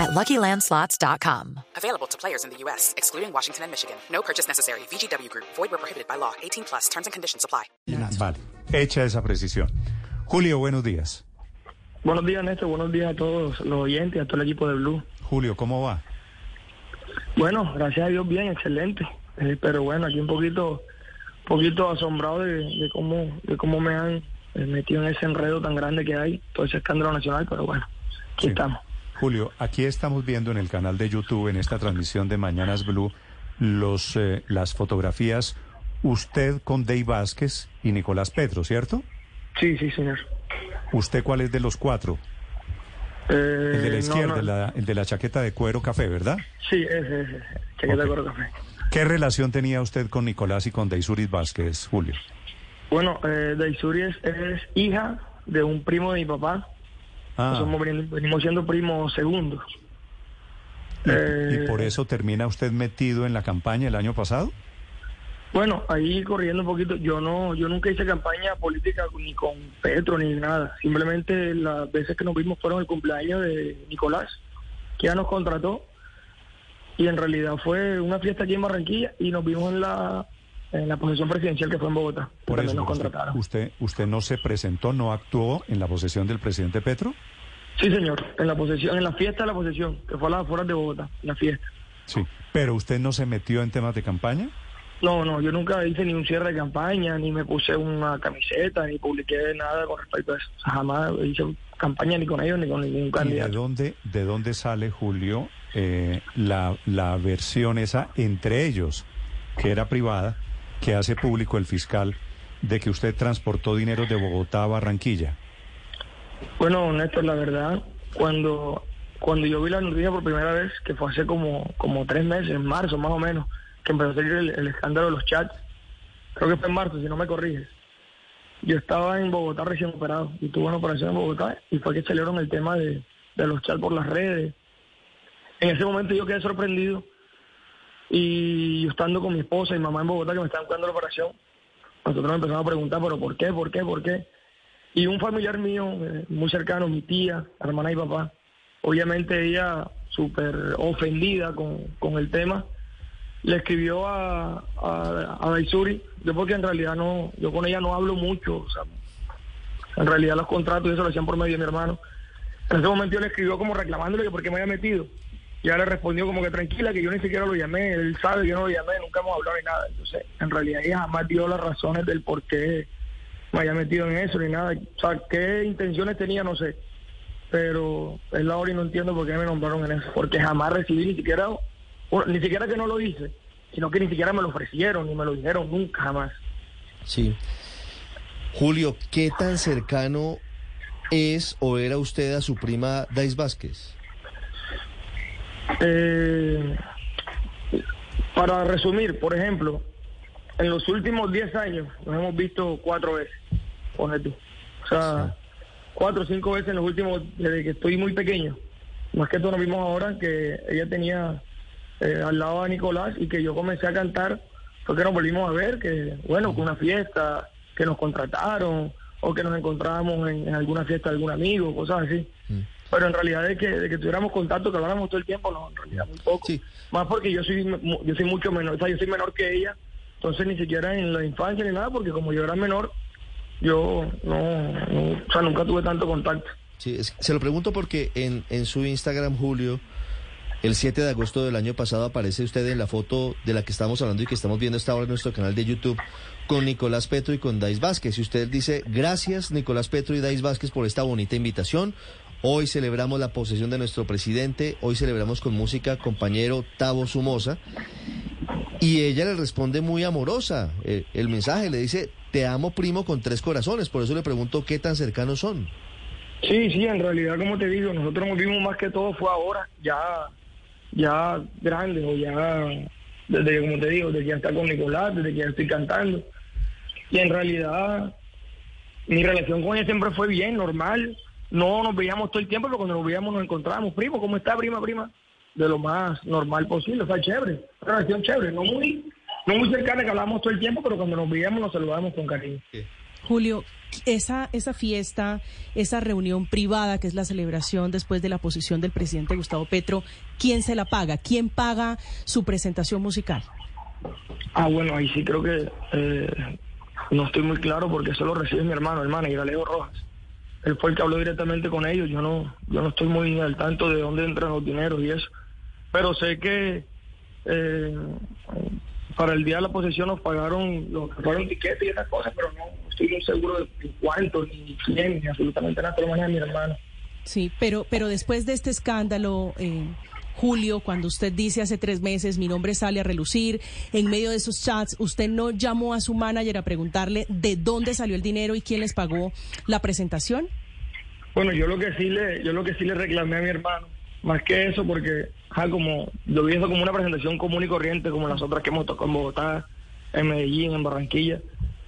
at LuckyLandSlots.com. Available to players in the U.S., excluding Washington and Michigan. No purchase necessary. VGW Group. Void where prohibited by law. 18 plus. Terms and conditions apply. Vale, hecha esa precisión. Julio, buenos días. Buenos días, Néstor. Buenos días a todos los oyentes, a todo el equipo de Blue. Julio, ¿cómo va? Bueno, gracias a Dios, bien, excelente. Eh, pero bueno, aquí un poquito, poquito asombrado de, de cómo, de cómo me han eh, metido en ese enredo tan grande que hay, todo ese escándalo nacional. Pero bueno, aquí Sí. estamos. Julio, aquí estamos viendo en el canal de YouTube, en esta transmisión de Mañanas Blue, los, eh, las fotografías, usted con Dave Vázquez y Nicolás Petro, ¿cierto? Sí, sí, señor. ¿Usted cuál es de los cuatro? Eh, El de la izquierda, no. La, el de la chaqueta de cuero café, ¿verdad? Sí, ese, ese. Chaqueta de cuero café. ¿Qué relación tenía usted con Nicolás y con Deisuris Vázquez, Julio? Bueno, eh, Daisuri es, es hija de un primo de mi papá. Ah, Somos, venimos, siendo primos segundos. y, eh, y por eso termina usted metido en la campaña el año pasado? Bueno, ahí corriendo un poquito, yo no, yo nunca hice campaña política ni con Petro ni nada. Simplemente las veces que nos vimos fueron el cumpleaños de Nicolás, que ya nos contrató. Y en realidad fue una fiesta aquí en Barranquilla y nos vimos en la, en la posesión presidencial que fue en Bogotá. Por también eso, nos usted, contrataron. usted, usted no se presentó, no actuó en la posesión del presidente Petro? Sí, señor, en la posesión, en la fiesta de la posesión, que fue a las afueras de Bogotá, la fiesta. Sí. ¿Pero usted no se metió en temas de campaña? No, no, yo nunca hice ni un cierre de campaña, ni me puse una camiseta, ni publiqué nada con respecto a eso. O sea, jamás hice campaña ni con ellos ni con ningún ¿Y de candidato. dónde, de dónde sale, Julio, eh, la, la versión esa entre ellos, que era privada, que hace público el fiscal, de que usted transportó dinero de Bogotá a Barranquilla? Bueno, Néstor, la verdad, cuando, cuando yo vi la noticia por primera vez, que fue hace como, como tres meses, en marzo más o menos, que empezó a salir el, el escándalo de los chats, creo que fue en marzo, si no me corriges. Yo estaba en Bogotá recién operado y tuve una operación en Bogotá y fue que salieron el tema de, de los chats por las redes. En ese momento yo quedé sorprendido y yo estando con mi esposa y mamá en Bogotá que me estaban cuidando la operación, nosotros nos empezamos a preguntar, pero ¿por qué? ¿Por qué? ¿Por qué? Y un familiar mío, eh, muy cercano, mi tía, hermana y papá, obviamente ella súper ofendida con, con el tema, le escribió a, a, a yo porque en realidad no, yo con ella no hablo mucho, o sea, en realidad los contratos y eso lo hacían por medio de mi hermano. En ese momento yo le escribió como reclamándole que por qué me había metido. Y ella le respondió como que tranquila, que yo ni siquiera lo llamé, él sabe yo no lo llamé, nunca hemos hablado ni nada. Entonces, en realidad ella jamás dio las razones del por qué me había metido en eso ni nada. O sea, qué intenciones tenía, no sé. Pero es la hora y no entiendo por qué me nombraron en eso. Porque jamás recibí ni siquiera, ni siquiera que no lo hice, sino que ni siquiera me lo ofrecieron, ni me lo dijeron nunca, jamás. Sí. Julio, ¿qué tan cercano es o era usted a su prima Dais Vázquez? Eh, para resumir, por ejemplo, en los últimos 10 años nos hemos visto cuatro veces, pone tú. O sea, cuatro o cinco veces en los últimos, desde que estoy muy pequeño. Más que todo nos vimos ahora que ella tenía eh, al lado a Nicolás y que yo comencé a cantar, fue que nos volvimos a ver, que bueno, que una fiesta, que nos contrataron o que nos encontrábamos en, en alguna fiesta de algún amigo, cosas así. Pero en realidad de que, de que tuviéramos contacto, que habláramos todo el tiempo, no, en realidad muy poco. Sí. Más porque yo soy yo soy mucho menor, o sea, yo soy menor que ella, entonces ni siquiera en la infancia ni nada, porque como yo era menor, yo no, no- o sea, nunca tuve tanto contacto. Sí, es- se lo pregunto porque en, en su Instagram, Julio, el 7 de agosto del año pasado aparece usted en la foto de la que estamos hablando y que estamos viendo esta hora en nuestro canal de YouTube con Nicolás Petro y con Dais Vázquez. Y usted dice, gracias Nicolás Petro y Dais Vázquez por esta bonita invitación. Hoy celebramos la posesión de nuestro presidente, hoy celebramos con música compañero Tavo Sumosa. Y ella le responde muy amorosa eh, el mensaje, le dice, te amo primo con tres corazones. Por eso le pregunto qué tan cercanos son. Sí, sí, en realidad, como te digo, nosotros nos vimos más que todo fue ahora, ya, ya grandes o ya, desde como te digo, desde que ya está con Nicolás, desde que ya estoy cantando. y en realidad mi relación con ella siempre fue bien, normal. No nos veíamos todo el tiempo, pero cuando nos veíamos nos encontrábamos. Primo, ¿cómo está, prima, prima? De lo más normal posible, o sea, chévere, relación chévere, no muy, no muy cercana que hablábamos todo el tiempo, pero cuando nos veíamos nos saludábamos con cariño. Julio, esa, esa fiesta, esa reunión privada que es la celebración después de la posición del presidente Gustavo Petro, ¿quién se la paga? ¿Quién paga su presentación musical? Ah, bueno, ahí sí creo que eh, no estoy muy claro porque eso lo recibe mi hermano, manager Alejo Rojas. Él fue el que habló directamente con ellos. Yo no, yo no estoy muy al tanto de dónde entran los dineros y eso. Pero sé que eh, para el día de la posesión nos pagaron, los pagaron tiquetes y esas cosas, pero no estoy muy seguro de cuánto, ni quién, ni absolutamente nada, pero mañana mi hermano. Sí, pero, pero después de este escándalo, eh, Julio, cuando usted dice hace tres meses mi nombre sale a relucir, en medio de esos chats, ¿usted no llamó a su manager a preguntarle de dónde salió el dinero y quién les pagó la presentación? Bueno, yo lo que sí le, yo lo que sí le reclamé a mi hermano, más que eso, porque como lo vi eso como una presentación común y corriente, como las otras que hemos tocado en Bogotá, en Medellín, en Barranquilla.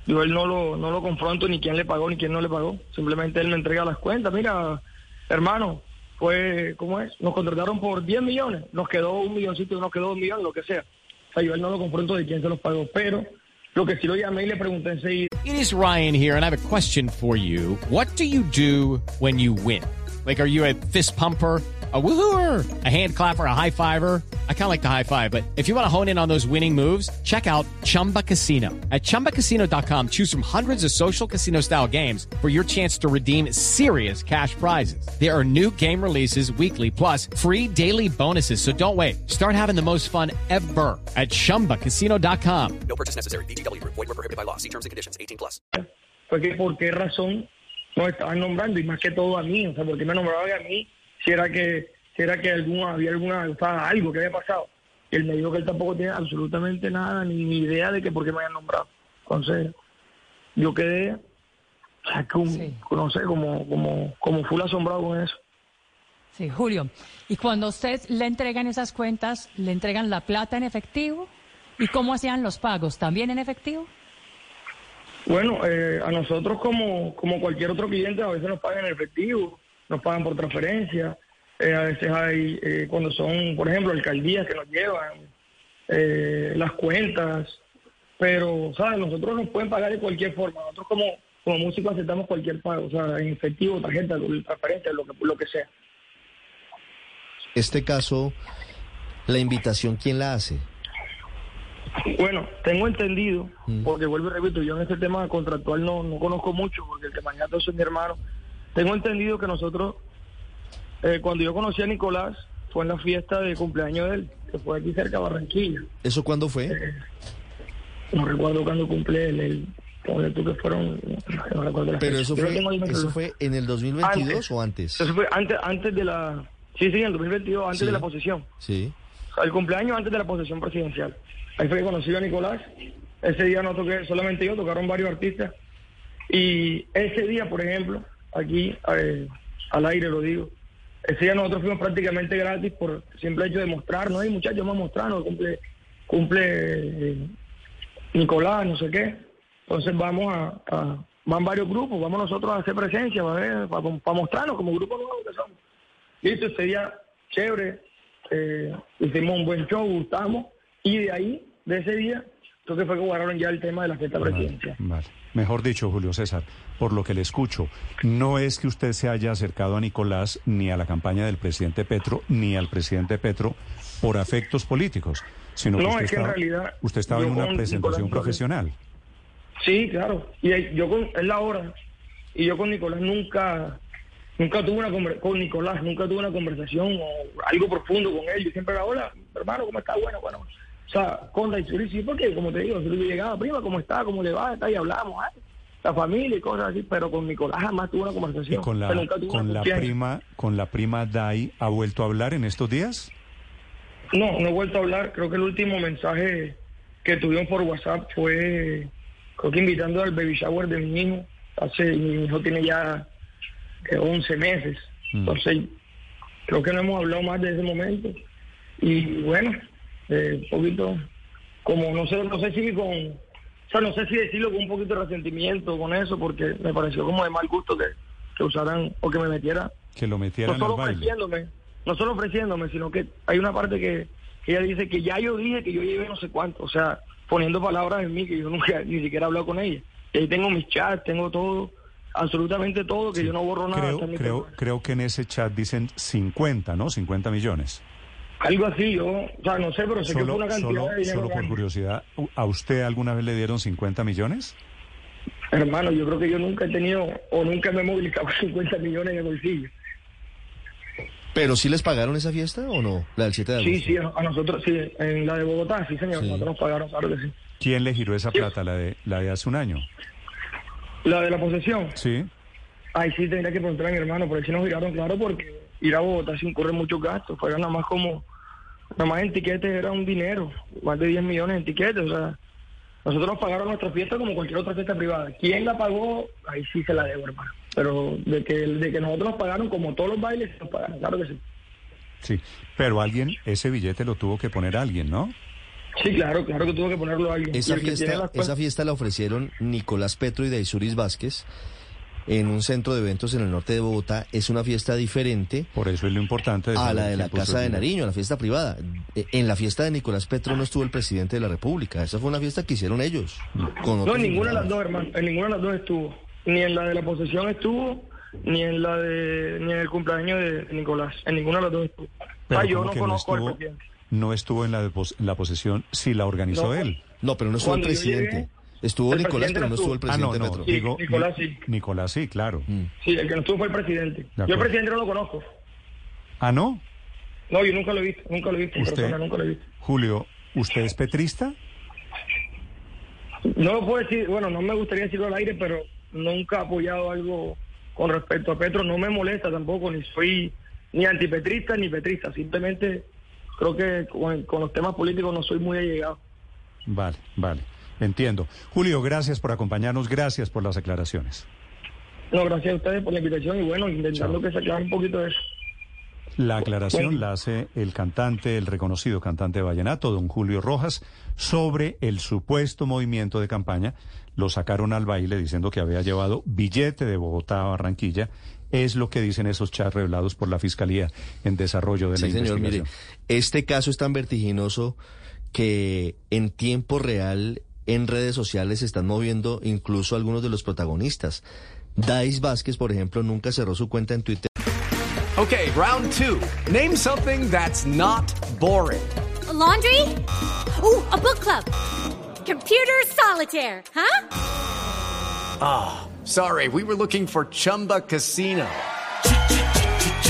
Yo él no lo, no lo confronto ni quién le pagó ni quién no le pagó. Simplemente él me entrega las cuentas. Mira, hermano, fue, ¿cómo es? Nos contrataron por 10 millones, nos quedó un milloncito, nos quedó un millón, lo que sea. O sea, lo confronto de quién se los pagó, pero lo que sí lo llamé y le pregunté. It is Ryan here, and I have a question for you. What do you do when you win? Like, are you a fist pumper? A woohooer, a hand clapper, a high fiver. I kind of like the high five, but if you want to hone in on those winning moves, check out Chumba Casino. At ChumbaCasino.com, choose from hundreds of social casino style games for your chance to redeem serious cash prizes. There are new game releases weekly, plus free daily bonuses. So don't wait. Start having the most fun ever at ChumbaCasino.com. No purchase necessary. BGW. Void were prohibited by law. See terms and conditions. 18 plus. Porque por qué razón no estaban nombrando y más que todo a mí, o sea, porque me nombraban a mí si era que, si era que alguna, había alguna, o sea, algo que había pasado. Y él me dijo que él tampoco tiene absolutamente nada, ni, ni idea de que por qué me hayan nombrado. Entonces, yo quedé, o sea, como, Sí. no sé, como, como, como full asombrado con eso. Sí, Julio. Y cuando usted le entregan esas cuentas, ¿le entregan la plata en efectivo? ¿Y cómo hacían los pagos? ¿También en efectivo? Bueno, eh, a nosotros como, como cualquier otro cliente a veces nos pagan en efectivo, nos pagan por transferencia, eh, a veces hay, eh, cuando son, por ejemplo, alcaldías que nos llevan, eh, las cuentas, pero, ¿sabes? Nosotros nos pueden pagar de cualquier forma, nosotros como, como músicos aceptamos cualquier pago, o sea, en efectivo, tarjeta, transferencia, lo que, lo que sea. Este caso, la invitación, ¿quién la hace? Bueno, tengo entendido, Mm. porque vuelvo y repito, yo en este tema contractual no, no conozco mucho, porque el que mañana es mi hermano. Tengo entendido que nosotros, eh, cuando yo conocí a Nicolás, fue en la fiesta de cumpleaños de él, que fue aquí cerca de Barranquilla. ¿Eso cuándo fue? No recuerdo cuándo cumple él, el, ponle tú que fueron, no recuerdo Pero eso fue, el eso fue en el 2022 Antes. o antes? Eso fue antes, antes de la, sí, sí, en el 2022, antes Sí. de la posesión. Sí. al cumpleaños antes de la posesión presidencial. Ahí fue que conocí a Nicolás. Ese día no toqué solamente yo, tocaron varios artistas. Y ese día, por ejemplo, aquí eh, al aire lo digo, ese día nosotros fuimos prácticamente gratis por simple hecho de mostrarnos. Ay, muchachos, vamos a mostrarnos, cumple, cumple eh, Nicolás, no sé qué. Entonces vamos a, van varios grupos, vamos nosotros a hacer presencia, para, para mostrarnos como grupo nuevo que somos. Listo, ese día, chévere, eh, hicimos un buen show, gustamos, y de ahí, de ese día, que fue que guardaron ya el tema de la fiesta presidencial. Vale. Mejor dicho, Julio César, por lo que le escucho, no es que usted se haya acercado a Nicolás ni a la campaña del presidente Petro, ni al presidente Petro por afectos políticos, sino que usted es que en estaba, realidad usted estaba en una presentación Nicolás- profesional. Sí, claro. Y yo con, es la hora. Y yo con Nicolás nunca, nunca tuve una con Nicolás, nunca tuve una conversación o algo profundo con él. Yo siempre era, hola, hermano, ¿cómo está? Bueno, bueno. O sea, con la historia, sí, porque como te digo, yo llegaba, prima, ¿cómo está? ¿Cómo le va? Está y hablamos, ay, la familia y cosas así, pero con Nicolás jamás tuve una Y conversación. con la, tuve con la prima, con la prima Dai, ¿ha vuelto a hablar en estos días? No, no he vuelto a hablar. Creo que el último mensaje que tuvimos por WhatsApp fue, creo que invitando al baby shower de mi hijo. Hace, mi hijo tiene ya eh, 11 meses. Mm. Entonces, creo que no hemos hablado más de ese momento. Y bueno, eh, un poquito, como no sé, no sé si con, sea, no sé si decirlo con un poquito de resentimiento con eso, porque me pareció como de mal gusto que, que usaran o que me metiera. Que lo metieran no solo al baile. ofreciéndome, no solo ofreciéndome, sino que hay una parte que, que ella dice que ya yo dije que yo llevé no sé cuánto, o sea, poniendo palabras en mí que yo nunca ni siquiera he hablado con ella. Y ahí tengo mis chats, tengo todo, absolutamente todo, que yo no borro nada. Creo, creo que en ese chat dicen 50, ¿no? 50 millones. Algo así, yo, o sea, no sé, pero sé que fue Solo, una cantidad solo, de dinero. solo por grande. curiosidad, ¿a usted alguna vez le dieron 50 millones? Hermano, yo creo que yo nunca he tenido o nunca me he movilizado 50 millones en el bolsillo. ¿Pero sí les pagaron esa fiesta o no? La del 7 de agosto. Sí, sí, a nosotros, sí, en la de Bogotá, sí, señor, Sí. nosotros nos pagaron, claro que sí. ¿Quién le giró esa plata? ¿La de, la de hace un año? La de la posesión, Sí. ahí sí tendría que preguntar a mi hermano, por ahí sí nos giraron, claro, porque ir a Bogotá sin correr muchos gastos, fueron nada más como, nada más en tiquetes era un dinero, más de 10 millones en tiquetes, o sea, nosotros nos pagaron nuestra fiesta como cualquier otra fiesta privada. ¿Quién la pagó? Ahí sí se la debo, hermano. Pero de que, de que nosotros nos pagaron como todos los bailes, nos pagaron, claro que sí. Sí, pero alguien, ese billete lo tuvo que poner alguien, ¿no? Sí, claro, claro que tuvo que ponerlo alguien. Esa fiesta, esa fiesta la ofrecieron Nicolás Petro y Daisuris Vázquez en un centro de eventos en el norte de Bogotá. Es una fiesta diferente Por eso es lo importante de a la de la Casa de. Nariño, la fiesta privada. Eh, En la fiesta de Nicolás Petro no estuvo el presidente de la República. Esa fue una fiesta que hicieron ellos. Con No, en ninguna de las dos, hermano. En ninguna de las dos estuvo. Ni en la de la posesión estuvo, ni en la de ni en el cumpleaños de Nicolás. En ninguna de las dos estuvo. Pero ah, yo ¿cómo no conozco estuvo, al presidente. no estuvo en la, de pos- en la posesión si la organizó No. él. No, pero no estuvo el yo presidente. llegué, estuvo el Nicolás, pero no no estuvo el Ah, no, presidente no, Petro. Sí, digo, Nicolás Ni- sí. Nicolás sí, claro. Mm. Sí, el que no estuvo fue el presidente. Yo el presidente no lo conozco. Ah, ¿no? No, yo nunca lo he visto. Nunca lo he visto. en Usted, persona, nunca lo he visto. Julio, ¿usted es petrista? No lo puedo decir, bueno, no me gustaría decirlo al aire, pero nunca he apoyado algo con respecto a Petro. No me molesta tampoco, ni soy ni antipetrista ni petrista. Simplemente creo que con, con los temas políticos no soy muy allegado. Vale, vale. Entiendo. Julio, gracias por acompañarnos, gracias por las aclaraciones. No, gracias a ustedes por la invitación y bueno, intentando Chao. que se aclare un poquito de eso. La aclaración Bueno. la hace el cantante, el reconocido cantante de vallenato, don Julio Rojas, sobre el supuesto movimiento de campaña. Lo sacaron al baile diciendo que había llevado billete de Bogotá a Barranquilla. Es lo que dicen esos chats revelados por la Fiscalía en desarrollo de la Sí, señor, investigación. mire, este caso es tan vertiginoso que en tiempo real en redes sociales se están moviendo incluso algunos de los protagonistas. Dais Vázquez, por ejemplo, nunca cerró su cuenta en Twitter. Okay, round two. Name something that's not boring. A laundry? Ooh, a book club. Computer solitaire, huh? Sorry, we were looking for Chumba Casino.